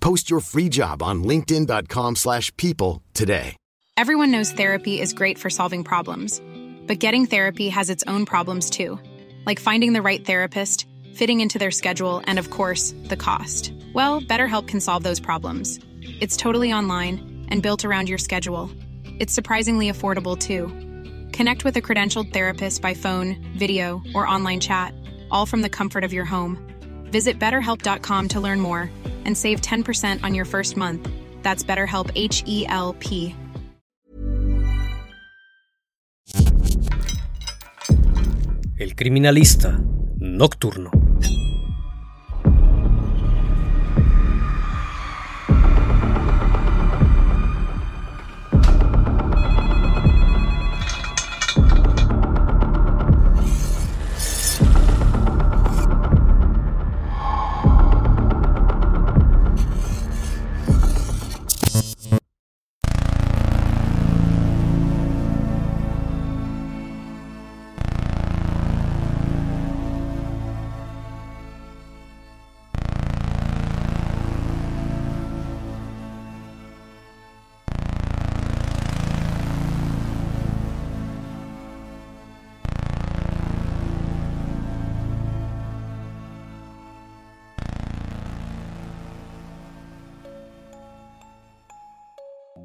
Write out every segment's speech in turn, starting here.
Post your free job on linkedin.com/people slash people today. Everyone knows therapy is great for solving problems, but getting therapy has its own problems too, like finding the right therapist, fitting into their schedule, and of course, the cost. Well, BetterHelp can solve those problems. It's totally online and built around your schedule. It's surprisingly affordable too. Connect with a credentialed therapist by phone, video, or online chat, all from the comfort of your home. Visit betterhelp.com to learn more and save 10% on your first month. That's BetterHelp H E L P. El criminalista nocturno.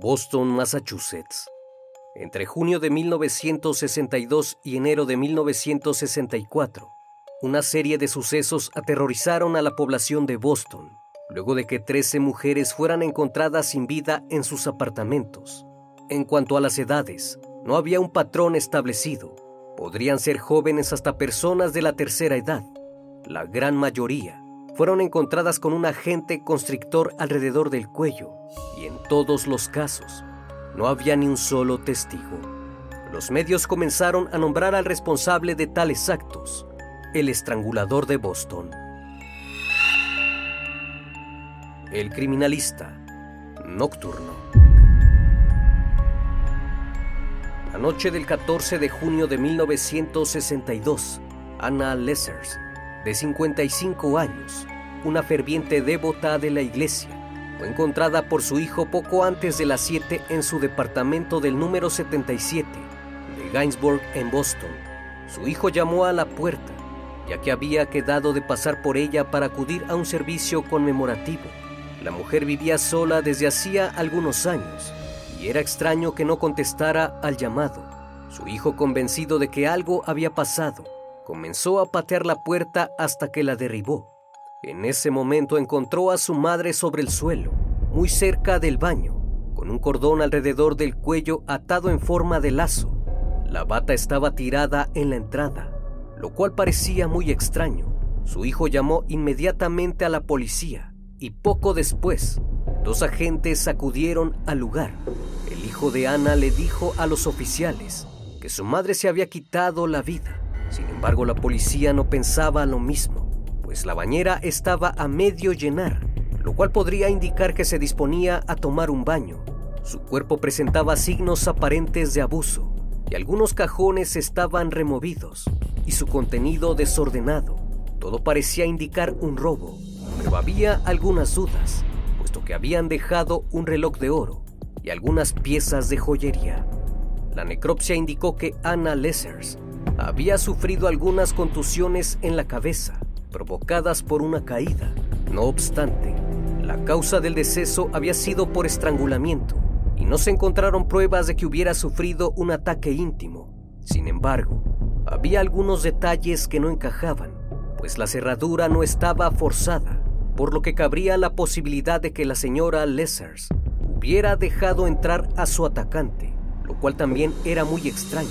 Boston, Massachusetts. Entre junio de 1962 y enero de 1964, una serie de sucesos aterrorizaron a la población de Boston, luego de que 13 mujeres fueran encontradas sin vida en sus apartamentos. En cuanto a las edades, no había un patrón establecido. Podrían ser jóvenes hasta personas de la tercera edad. La gran mayoría fueron encontradas con un agente constrictor alrededor del cuello y en todos los casos no había ni un solo testigo. Los medios comenzaron a nombrar al responsable de tales actos, el estrangulador de Boston. El criminalista nocturno. La noche del 14 de junio de 1962, Anna Lessers de 55 años, una ferviente devota de la iglesia, fue encontrada por su hijo poco antes de las 7 en su departamento del número 77 de Gainsbourg en Boston. Su hijo llamó a la puerta, ya que había quedado de pasar por ella para acudir a un servicio conmemorativo. La mujer vivía sola desde hacía algunos años y era extraño que no contestara al llamado. Su hijo, convencido de que algo había pasado, comenzó a patear la puerta hasta que la derribó. En ese momento encontró a su madre sobre el suelo, muy cerca del baño, con un cordón alrededor del cuello atado en forma de lazo. La bata estaba tirada en la entrada, lo cual parecía muy extraño. Su hijo llamó inmediatamente a la policía y poco después, dos agentes acudieron al lugar. El hijo de Ana le dijo a los oficiales que su madre se había quitado la vida. Sin embargo, la policía no pensaba lo mismo, pues la bañera estaba a medio llenar, lo cual podría indicar que se disponía a tomar un baño. Su cuerpo presentaba signos aparentes de abuso y algunos cajones estaban removidos y su contenido desordenado. Todo parecía indicar un robo, pero había algunas dudas, puesto que habían dejado un reloj de oro y algunas piezas de joyería. La necropsia indicó que Anna Lessers había sufrido algunas contusiones en la cabeza, provocadas por una caída. No obstante, la causa del deceso había sido por estrangulamiento y no se encontraron pruebas de que hubiera sufrido un ataque íntimo. Sin embargo, había algunos detalles que no encajaban, pues la cerradura no estaba forzada, por lo que cabría la posibilidad de que la señora Lessers hubiera dejado entrar a su atacante, lo cual también era muy extraño,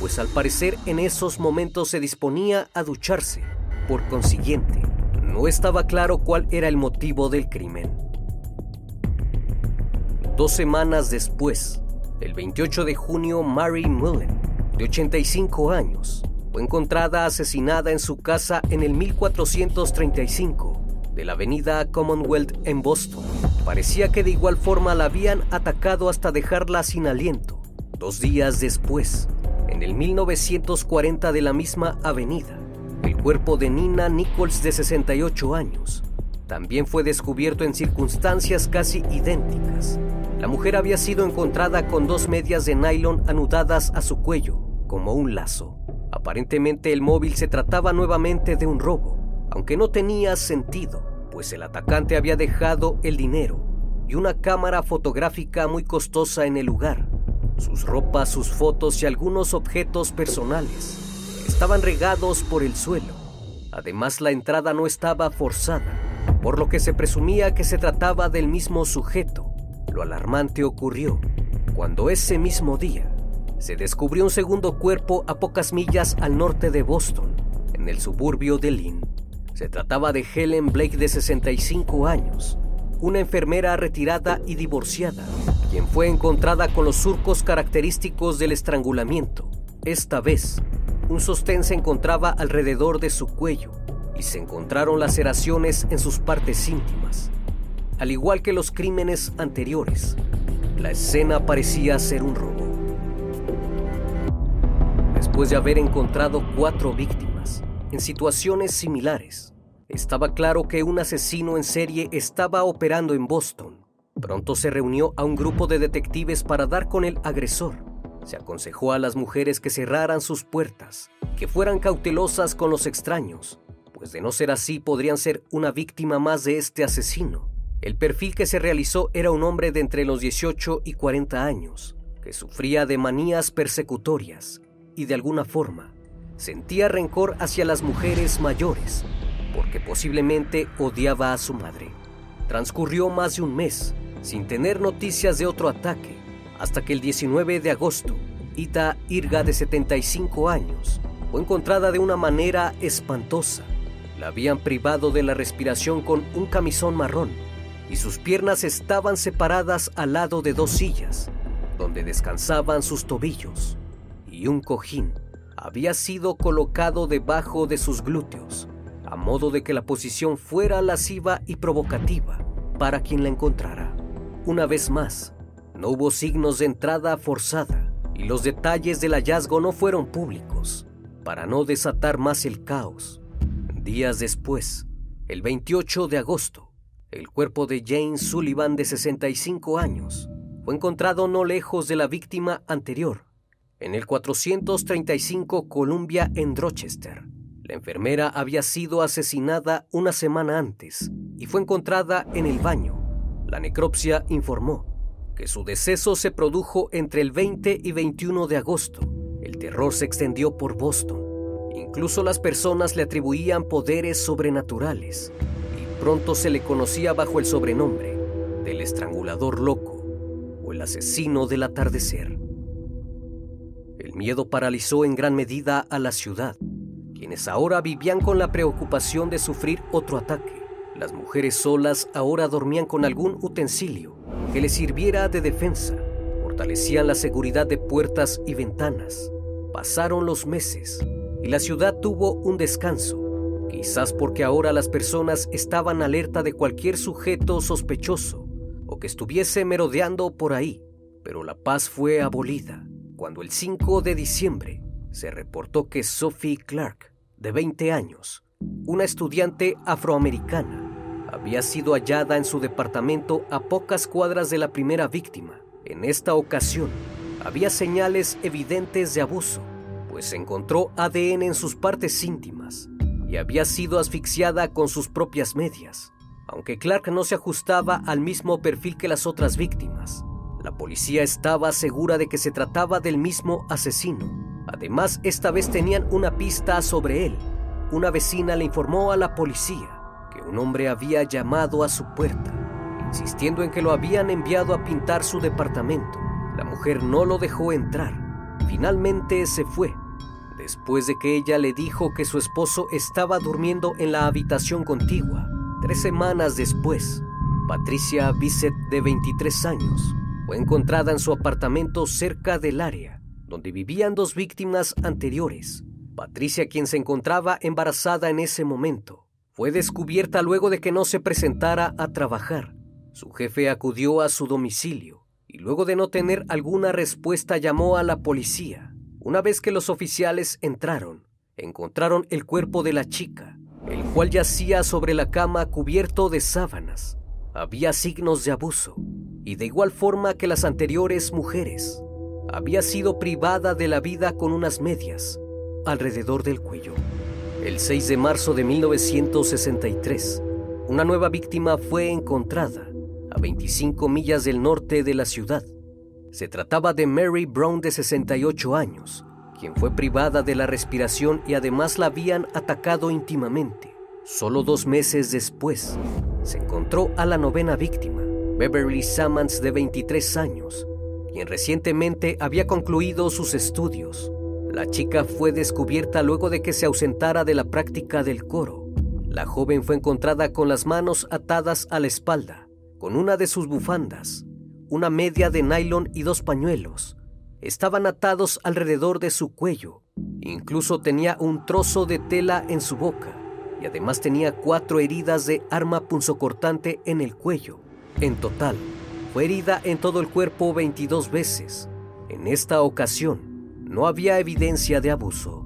pues al parecer en esos momentos se disponía a ducharse. Por consiguiente, no estaba claro cuál era el motivo del crimen. Dos semanas después, el 28 de junio, Mary Mullen, de 85 años, fue encontrada asesinada en su casa en el 1435 de la avenida Commonwealth en Boston. Parecía que de igual forma la habían atacado hasta dejarla sin aliento. Dos días después, en el 1940 de la misma avenida, el cuerpo de Nina Nichols de 68 años también fue descubierto en circunstancias casi idénticas. La mujer había sido encontrada con dos medias de nylon anudadas a su cuello, como un lazo. Aparentemente el móvil se trataba nuevamente de un robo, aunque no tenía sentido, pues el atacante había dejado el dinero y una cámara fotográfica muy costosa en el lugar. Sus ropas, sus fotos y algunos objetos personales estaban regados por el suelo. Además, la entrada no estaba forzada, por lo que se presumía que se trataba del mismo sujeto. Lo alarmante ocurrió cuando ese mismo día se descubrió un segundo cuerpo a pocas millas al norte de Boston, en el suburbio de Lynn. Se trataba de Helen Blake de 65 años, una enfermera retirada y divorciada, quien fue encontrada con los surcos característicos del estrangulamiento. Esta vez, un sostén se encontraba alrededor de su cuello y se encontraron laceraciones en sus partes íntimas. Al igual que los crímenes anteriores, la escena parecía ser un robo. Después de haber encontrado cuatro víctimas en situaciones similares, estaba claro que un asesino en serie estaba operando en Boston. Pronto se reunió a un grupo de detectives para dar con el agresor. Se aconsejó a las mujeres que cerraran sus puertas, que fueran cautelosas con los extraños, pues de no ser así podrían ser una víctima más de este asesino. El perfil que se realizó era un hombre de entre los 18 y 40 años, que sufría de manías persecutorias y de alguna forma sentía rencor hacia las mujeres mayores, porque posiblemente odiaba a su madre. Transcurrió más de un mes sin tener noticias de otro ataque, hasta que el 19 de agosto, Ita Irga de 75 años fue encontrada de una manera espantosa. La habían privado de la respiración con un camisón marrón y sus piernas estaban separadas al lado de dos sillas, donde descansaban sus tobillos, y un cojín había sido colocado debajo de sus glúteos, a modo de que la posición fuera lasciva y provocativa para quien la encontrara. Una vez más, no hubo signos de entrada forzada y los detalles del hallazgo no fueron públicos, para no desatar más el caos. Días después, el 28 de agosto, el cuerpo de Jane Sullivan, de 65 años, fue encontrado no lejos de la víctima anterior, en el 435 Columbia en Rochester. La enfermera había sido asesinada una semana antes y fue encontrada en el baño. La necropsia informó que su deceso se produjo entre el 20 y 21 de agosto. El terror se extendió por Boston. Incluso las personas le atribuían poderes sobrenaturales pronto se le conocía bajo el sobrenombre del estrangulador loco o el asesino del atardecer. El miedo paralizó en gran medida a la ciudad, quienes ahora vivían con la preocupación de sufrir otro ataque. Las mujeres solas ahora dormían con algún utensilio que les sirviera de defensa, fortalecían la seguridad de puertas y ventanas. Pasaron los meses y la ciudad tuvo un descanso Quizás porque ahora las personas estaban alerta de cualquier sujeto sospechoso o que estuviese merodeando por ahí, pero la paz fue abolida cuando el 5 de diciembre se reportó que Sophie Clark, de 20 años, una estudiante afroamericana, había sido hallada en su departamento a pocas cuadras de la primera víctima. En esta ocasión, había señales evidentes de abuso, pues se encontró ADN en sus partes íntimas y había sido asfixiada con sus propias medias. Aunque Clark no se ajustaba al mismo perfil que las otras víctimas, La policía estaba segura de que se trataba del mismo asesino. Además, esta vez tenían una pista sobre él. Una vecina le informó a la policía un hombre había llamado a su puerta, insistiendo en que lo habían enviado a pintar su departamento. La mujer no lo dejó entrar. Finalmente se fue, después de que ella le dijo que su esposo estaba durmiendo en la habitación contigua. Tres semanas después, Patricia Bissett, de 23 años, fue encontrada en su apartamento cerca del área donde vivían dos víctimas anteriores. Patricia, quien se encontraba embarazada en ese momento, fue descubierta luego de que no se presentara a trabajar. Su jefe acudió a su domicilio y luego de no tener alguna respuesta llamó a la policía. Una vez que los oficiales entraron, encontraron el cuerpo de la chica, el cual yacía sobre la cama cubierto de sábanas. Había signos de abuso y de igual forma que las anteriores mujeres, había sido privada de la vida con unas medias alrededor del cuello. El 6 de marzo de 1963, una nueva víctima fue encontrada a 25 millas del norte de la ciudad. Se trataba de Mary Brown de 68 años, quien fue privada de la respiración y además la habían atacado íntimamente. Solo dos meses después, se encontró a la novena víctima, Beverly Sammons de 23 años, quien recientemente había concluido sus estudios. La chica fue descubierta luego de que se ausentara de la práctica del coro. La joven fue encontrada con las manos atadas a la espalda, con una de sus bufandas, una media de nylon y dos pañuelos. Estaban atados alrededor de su cuello. Incluso tenía un trozo de tela en su boca y además tenía cuatro heridas de arma punzocortante en el cuello. En total, fue herida en todo el cuerpo 22 veces. En esta ocasión, no había evidencia de abuso.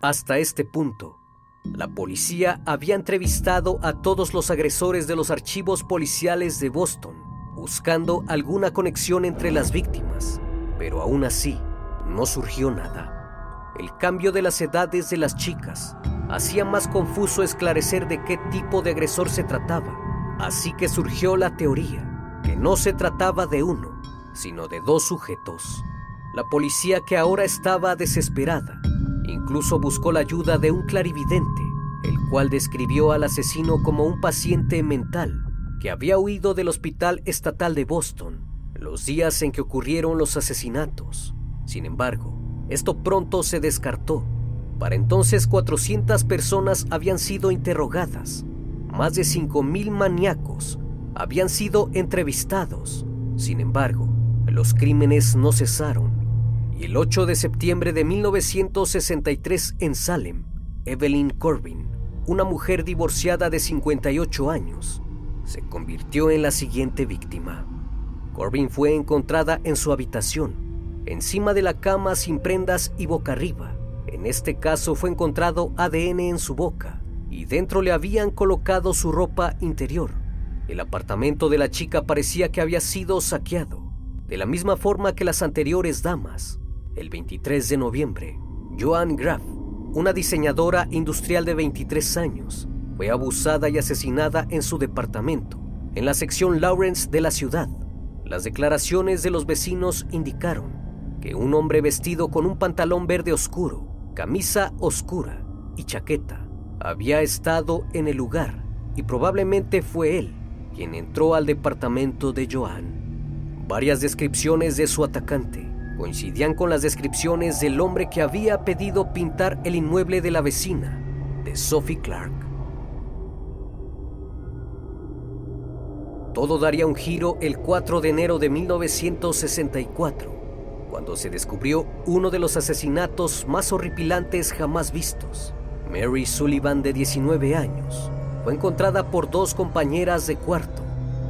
Hasta este punto, la policía había entrevistado a todos los agresores de los archivos policiales de Boston, buscando alguna conexión entre las víctimas, pero aún así no surgió nada. El cambio de las edades de las chicas hacía más confuso esclarecer de qué tipo de agresor se trataba Así que surgió la teoría que no se trataba de uno, sino de dos sujetos. La policía que ahora estaba desesperada incluso buscó la ayuda de un clarividente, el cual describió al asesino como un paciente mental que había huido del Hospital Estatal de Boston los días en que ocurrieron los asesinatos. Sin embargo, esto pronto se descartó. Para entonces 400 personas habían sido interrogadas más de 5.000 maníacos habían sido entrevistados. Sin embargo, los crímenes no cesaron y el 8 de septiembre de 1963 en Salem, Evelyn Corbin, una mujer divorciada de 58 años, se convirtió en la siguiente víctima. Corbin fue encontrada en su habitación, encima de la cama sin prendas y boca arriba. En este caso fue encontrado ADN en su boca y dentro le habían colocado su ropa interior. El apartamento de la chica parecía que había sido saqueado, de la misma forma que las anteriores damas. El 23 de noviembre, Joan Graff, una diseñadora industrial de 23 años, fue abusada y asesinada en su departamento, en la sección Lawrence de la ciudad. Las declaraciones de los vecinos indicaron que un hombre vestido con un pantalón verde oscuro, camisa oscura y chaqueta había estado en el lugar y probablemente fue él quien entró al departamento de Joan. Varias descripciones de su atacante coincidían con las descripciones del hombre que había pedido pintar el inmueble de la vecina, de Sophie Clark. Todo daría un giro el 4 de enero de 1964, cuando se descubrió uno de los asesinatos más horripilantes jamás vistos. Mary Sullivan, de 19 años, fue encontrada por dos compañeras de cuarto.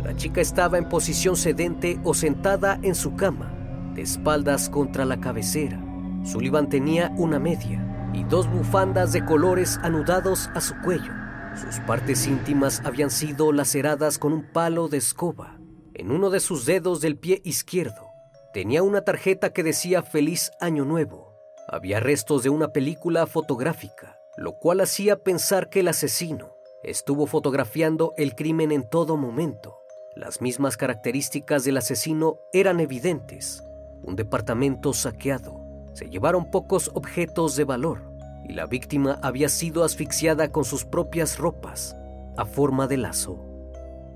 La chica estaba en posición sedente o sentada en su cama, espaldas contra la cabecera. Sullivan tenía una media y dos bufandas de colores anudados a su cuello. Sus partes íntimas habían sido laceradas con un palo de escoba. En uno de sus dedos del pie izquierdo tenía una tarjeta que decía Feliz Año Nuevo. Había restos de una película fotográfica lo cual hacía pensar que el asesino estuvo fotografiando el crimen en todo momento. Las mismas características del asesino eran evidentes. Un departamento saqueado. Se llevaron pocos objetos de valor y la víctima había sido asfixiada con sus propias ropas a forma de lazo.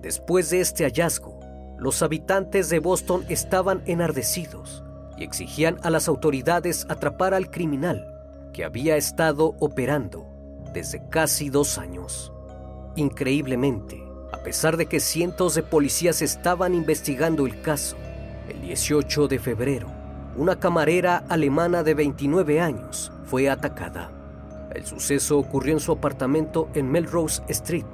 Después de este hallazgo, los habitantes de Boston estaban enardecidos y exigían a las autoridades atrapar al criminal que había estado operando desde casi dos años. Increíblemente, a pesar de que cientos de policías estaban investigando el caso, el 18 de febrero, una camarera alemana de 29 años fue atacada. El suceso ocurrió en su apartamento en Melrose Street.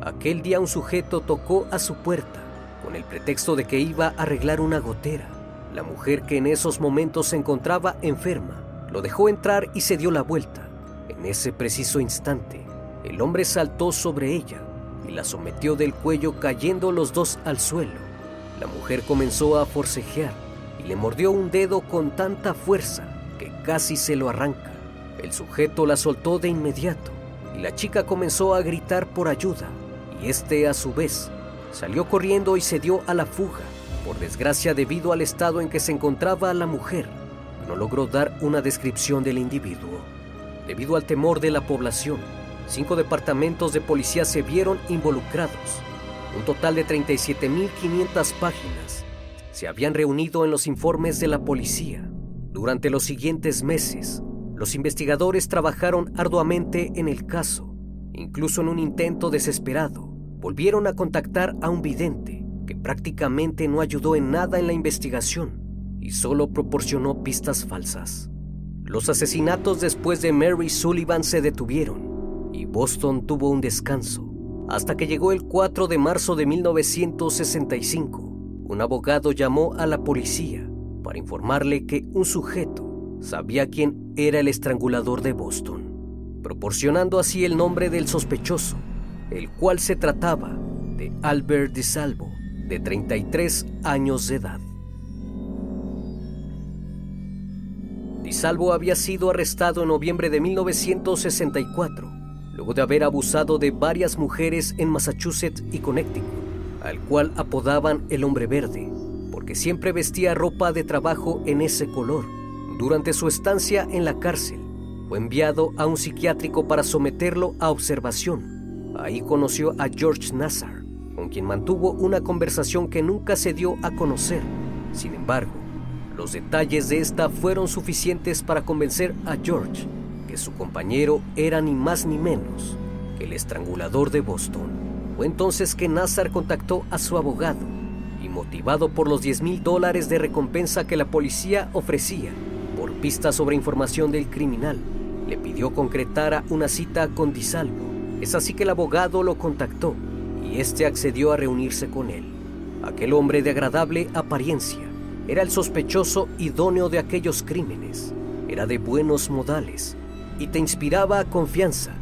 Aquel día un sujeto tocó a su puerta con el pretexto de que iba a arreglar una gotera. La mujer que en esos momentos se encontraba enferma lo dejó entrar y se dio la vuelta. En ese preciso instante, el hombre saltó sobre ella y la sometió del cuello cayendo los dos al suelo. La mujer comenzó a forcejear y le mordió un dedo con tanta fuerza que casi se lo arranca. El sujeto la soltó de inmediato y la chica comenzó a gritar por ayuda y este a su vez salió corriendo y se dio a la fuga. Por desgracia, debido al estado en que se encontraba la mujer, no logró dar una descripción del individuo. Debido al temor de la población, cinco departamentos de policía se vieron involucrados. Un total de 37.500 páginas se habían reunido en los informes de la policía. Durante los siguientes meses, los investigadores trabajaron arduamente en el caso. Incluso en un intento desesperado, volvieron a contactar a un vidente que prácticamente no ayudó en nada en la investigación y solo proporcionó pistas falsas. Los asesinatos después de Mary Sullivan se detuvieron y Boston tuvo un descanso hasta que llegó el 4 de marzo de 1965. Un abogado llamó a la policía para informarle que un sujeto sabía quién era el estrangulador de Boston, proporcionando así el nombre del sospechoso, el cual se trataba de Albert DiSalvo, de 33 años de edad. DiSalvo había sido arrestado en noviembre de 1964, luego de haber abusado de varias mujeres en Massachusetts y Connecticut, al cual apodaban el hombre verde, porque siempre vestía ropa de trabajo en ese color. Durante su estancia en la cárcel, fue enviado a un psiquiátrico para someterlo a observación. Ahí conoció a George Nassar, con quien mantuvo una conversación que nunca se dio a conocer. Sin embargo, los detalles de esta fueron suficientes para convencer a George que su compañero era ni más ni menos que el estrangulador de Boston. Fue entonces que Nazar contactó a su abogado y motivado por los 10 mil dólares de recompensa que la policía ofrecía por pistas sobre información del criminal, le pidió concretara una cita con Disalvo. Es así que el abogado lo contactó y este accedió a reunirse con él. Aquel hombre de agradable apariencia era el sospechoso idóneo de aquellos crímenes. Era de buenos modales y te inspiraba confianza.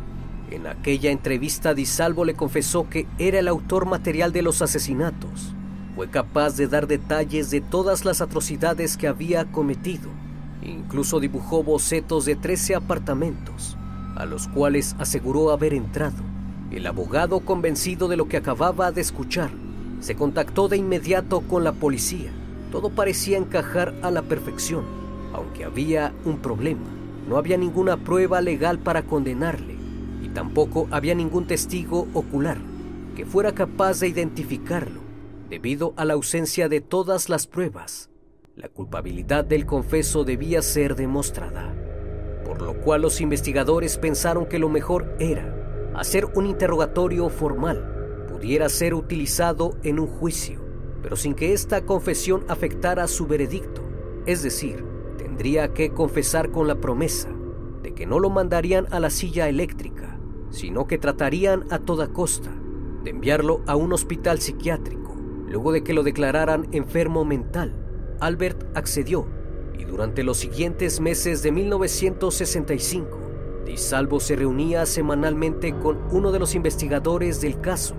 En aquella entrevista Di Salvo le confesó que era el autor material de los asesinatos. Fue capaz de dar detalles de todas las atrocidades que había cometido. Incluso dibujó bocetos de 13 apartamentos, a los cuales aseguró haber entrado. El abogado, convencido de lo que acababa de escuchar, se contactó de inmediato con la policía todo parecía encajar a la perfección, aunque había un problema. No había ninguna prueba legal para condenarle y tampoco había ningún testigo ocular que fuera capaz de identificarlo debido a la ausencia de todas las pruebas. La culpabilidad del confeso debía ser demostrada, por lo cual los investigadores pensaron que lo mejor era hacer un interrogatorio formal, pudiera ser utilizado en un juicio pero sin que esta confesión afectara su veredicto. Es decir, tendría que confesar con la promesa de que no lo mandarían a la silla eléctrica, sino que tratarían a toda costa de enviarlo a un hospital psiquiátrico. Luego de que lo declararan enfermo mental, Albert accedió y durante los siguientes meses de 1965, Di Salvo se reunía semanalmente con uno de los investigadores del caso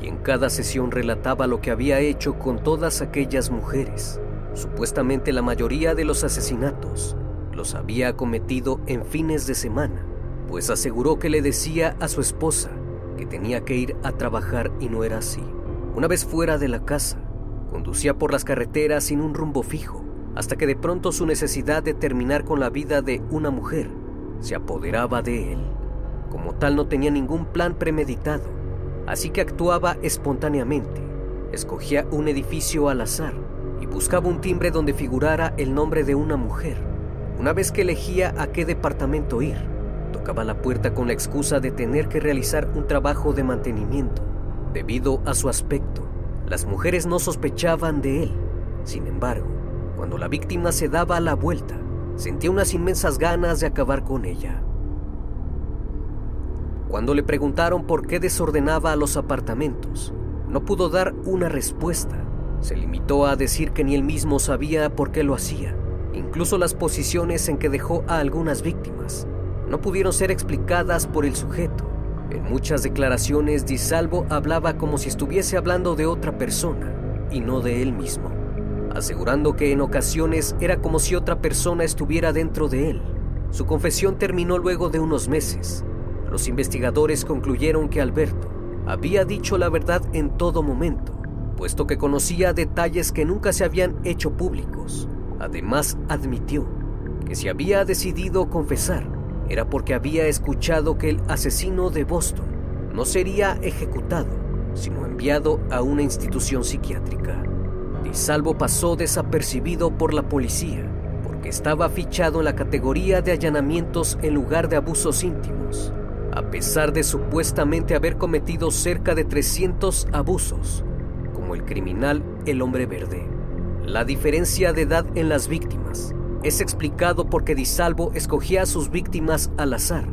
y en cada sesión relataba lo que había hecho con todas aquellas mujeres. Supuestamente la mayoría de los asesinatos los había cometido en fines de semana, pues aseguró que le decía a su esposa que tenía que ir a trabajar y no era así. Una vez fuera de la casa, conducía por las carreteras sin un rumbo fijo, hasta que de pronto su necesidad de terminar con la vida de una mujer se apoderaba de él. Como tal no tenía ningún plan premeditado, así que actuaba espontáneamente. Escogía un edificio al azar y buscaba un timbre donde figurara el nombre de una mujer. Una vez que elegía a qué departamento ir, tocaba la puerta con la excusa de tener que realizar un trabajo de mantenimiento. Debido a su aspecto, las mujeres no sospechaban de él. Sin embargo, cuando la víctima se daba la vuelta, sentía unas inmensas ganas de acabar con ella. Cuando le preguntaron por qué desordenaba los apartamentos, no pudo dar una respuesta. Se limitó a decir que ni él mismo sabía por qué lo hacía. Incluso las posiciones en que dejó a algunas víctimas no pudieron ser explicadas por el sujeto. En muchas declaraciones, Di Salvo hablaba como si estuviese hablando de otra persona y no de él mismo, asegurando que en ocasiones era como si otra persona estuviera dentro de él. Su confesión terminó luego de unos meses. Los investigadores concluyeron que Alberto había dicho la verdad en todo momento, puesto que conocía detalles que nunca se habían hecho públicos. Además, admitió que si había decidido confesar era porque había escuchado que el asesino de Boston no sería ejecutado, sino enviado a una institución psiquiátrica. Di Salvo pasó desapercibido por la policía porque estaba fichado en la categoría de allanamientos en lugar de abusos íntimos. A pesar de supuestamente haber cometido cerca de 300 abusos, el criminal El Hombre Verde. La diferencia de edad en las víctimas es explicado porque Di Salvo escogía a sus víctimas al azar,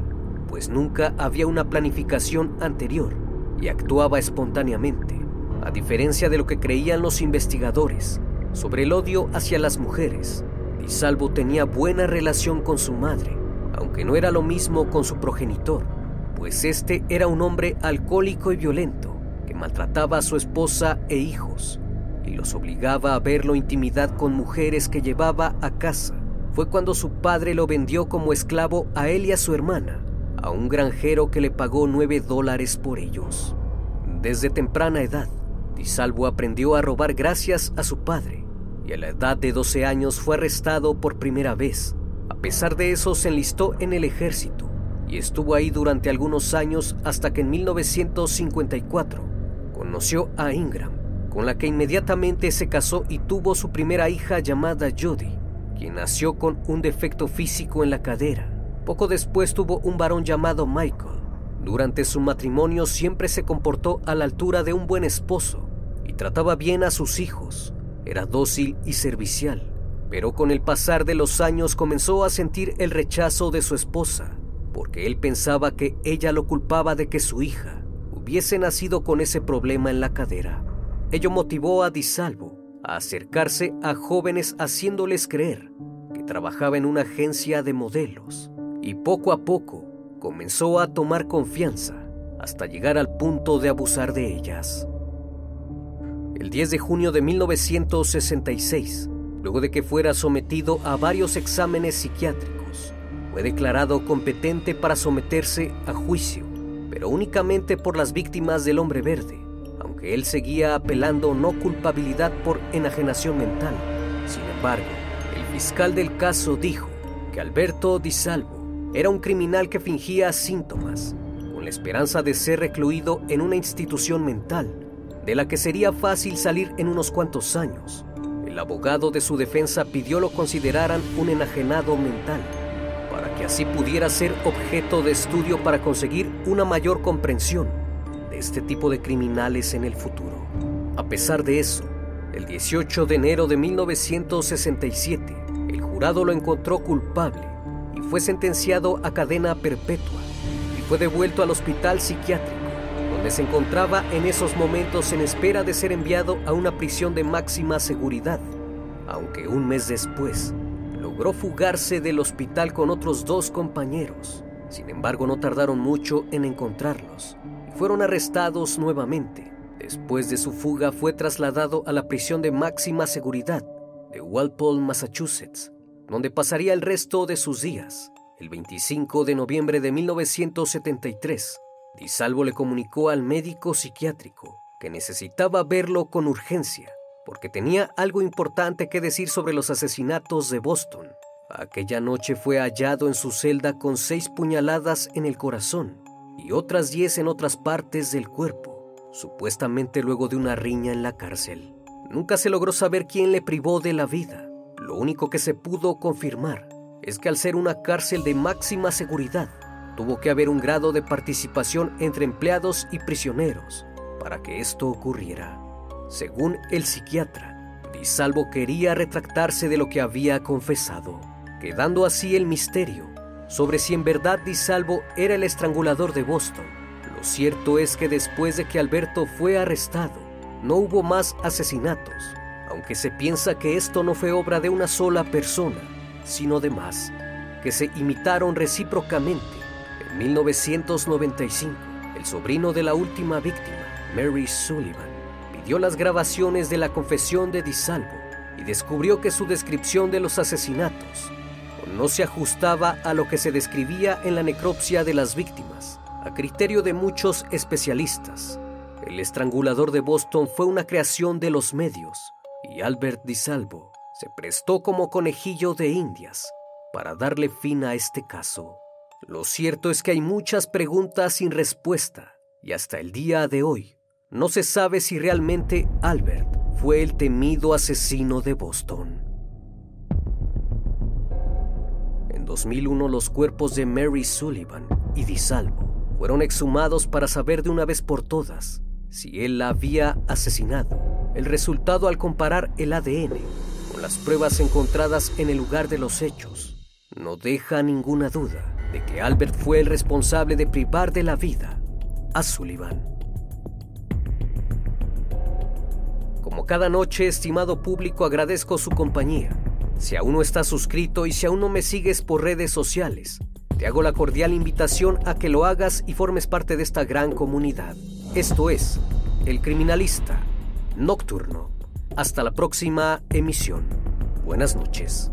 pues nunca había una planificación anterior y actuaba espontáneamente, a diferencia de lo que creían los investigadores sobre el odio hacia las mujeres. Di Salvo tenía buena relación con su madre, aunque no era lo mismo con su progenitor, pues este era un hombre alcohólico y violento que maltrataba a su esposa e hijos y los obligaba a verlo intimidad con mujeres que llevaba a casa. Fue cuando su padre lo vendió como esclavo a él y a su hermana, a un granjero que le pagó nueve dólares por ellos. Desde temprana edad, Di Salvo aprendió a robar gracias a su padre y a la edad de 12 años fue arrestado por primera vez. A pesar de eso, se enlistó en el ejército y estuvo ahí durante algunos años hasta que en 1954 conoció a Ingram, con la que inmediatamente se casó y tuvo su primera hija llamada Jody, quien nació con un defecto físico en la cadera. Poco después tuvo un varón llamado Michael. Durante su matrimonio siempre se comportó a la altura de un buen esposo y trataba bien a sus hijos. Era dócil y servicial, pero con el pasar de los años comenzó a sentir el rechazo de su esposa, porque él pensaba que ella lo culpaba de que su hija hubiese nacido con ese problema en la cadera. Ello motivó a Disalvo a acercarse a jóvenes haciéndoles creer que trabajaba en una agencia de modelos y poco a poco comenzó a tomar confianza hasta llegar al punto de abusar de ellas. El 10 de junio de 1966, luego de que fuera sometido a varios exámenes psiquiátricos, fue declarado competente para someterse a juicio, pero únicamente por las víctimas del hombre verde, aunque él seguía apelando no culpabilidad por enajenación mental. Sin embargo, el fiscal del caso dijo que Alberto Di Salvo era un criminal que fingía síntomas, con la esperanza de ser recluido en una institución mental, de la que sería fácil salir en unos cuantos años. El abogado de su defensa pidió lo consideraran un enajenado mental, que así pudiera ser objeto de estudio para conseguir una mayor comprensión de este tipo de criminales en el futuro. A pesar de eso, el 18 de enero de 1967, el jurado lo encontró culpable y fue sentenciado a cadena perpetua y fue devuelto al hospital psiquiátrico, donde se encontraba en esos momentos en espera de ser enviado a una prisión de máxima seguridad, aunque un mes después logró fugarse del hospital con otros dos compañeros. Sin embargo, no tardaron mucho en encontrarlos y fueron arrestados nuevamente. Después de su fuga fue trasladado a la prisión de máxima seguridad de Walpole, Massachusetts, donde pasaría el resto de sus días. El 25 de noviembre de 1973, Di Salvo le comunicó al médico psiquiátrico que necesitaba verlo con urgencia, porque tenía algo importante que decir sobre los asesinatos de Boston. Aquella noche fue hallado en su celda con seis puñaladas en el corazón y otras diez en otras partes del cuerpo, supuestamente luego de una riña en la cárcel. Nunca se logró saber quién le privó de la vida. Lo único que se pudo confirmar es que al ser una cárcel de máxima seguridad, tuvo que haber un grado de participación entre empleados y prisioneros para que esto ocurriera. Según el psiquiatra, Di Salvo quería retractarse de lo que había confesado, quedando así el misterio sobre si en verdad Di Salvo era el estrangulador de Boston. Lo cierto es que después de que Alberto fue arrestado, no hubo más asesinatos, aunque se piensa que esto no fue obra de una sola persona, sino de más, que se imitaron recíprocamente. En 1995, el sobrino de la última víctima, Mary Sullivan, pidió las grabaciones de la confesión de DiSalvo y descubrió que su descripción de los asesinatos no se ajustaba a lo que se describía en la necropsia de las víctimas. A criterio de muchos especialistas, el estrangulador de Boston fue una creación de los medios y Albert DiSalvo se prestó como conejillo de indias para darle fin a este caso. Lo cierto es que hay muchas preguntas sin respuesta y hasta el día de hoy no se sabe si realmente Albert fue el temido asesino de Boston. En 2001 los cuerpos de Mary Sullivan y DiSalvo fueron exhumados para saber de una vez por todas si él la había asesinado. El resultado al comparar el ADN con las pruebas encontradas en el lugar de los hechos no deja ninguna duda de que Albert fue el responsable de privar de la vida a Sullivan. Como cada noche, estimado público, agradezco su compañía. Si aún no estás suscrito y si aún no me sigues por redes sociales, te hago la cordial invitación a que lo hagas y formes parte de esta gran comunidad. Esto es El Criminalista Nocturno. Hasta la próxima emisión. Buenas noches.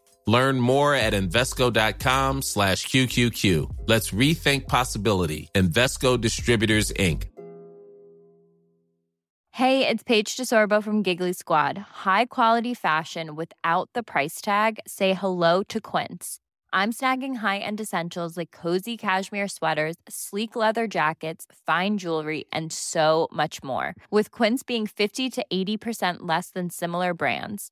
Learn more at Invesco.com slash QQQ. Let's rethink possibility. Investco Distributors, Inc. Hey, it's Paige DeSorbo from Giggly Squad. High quality fashion without the price tag? Say hello to Quince. I'm snagging high end essentials like cozy cashmere sweaters, sleek leather jackets, fine jewelry, and so much more. With Quince being 50 to 80% less than similar brands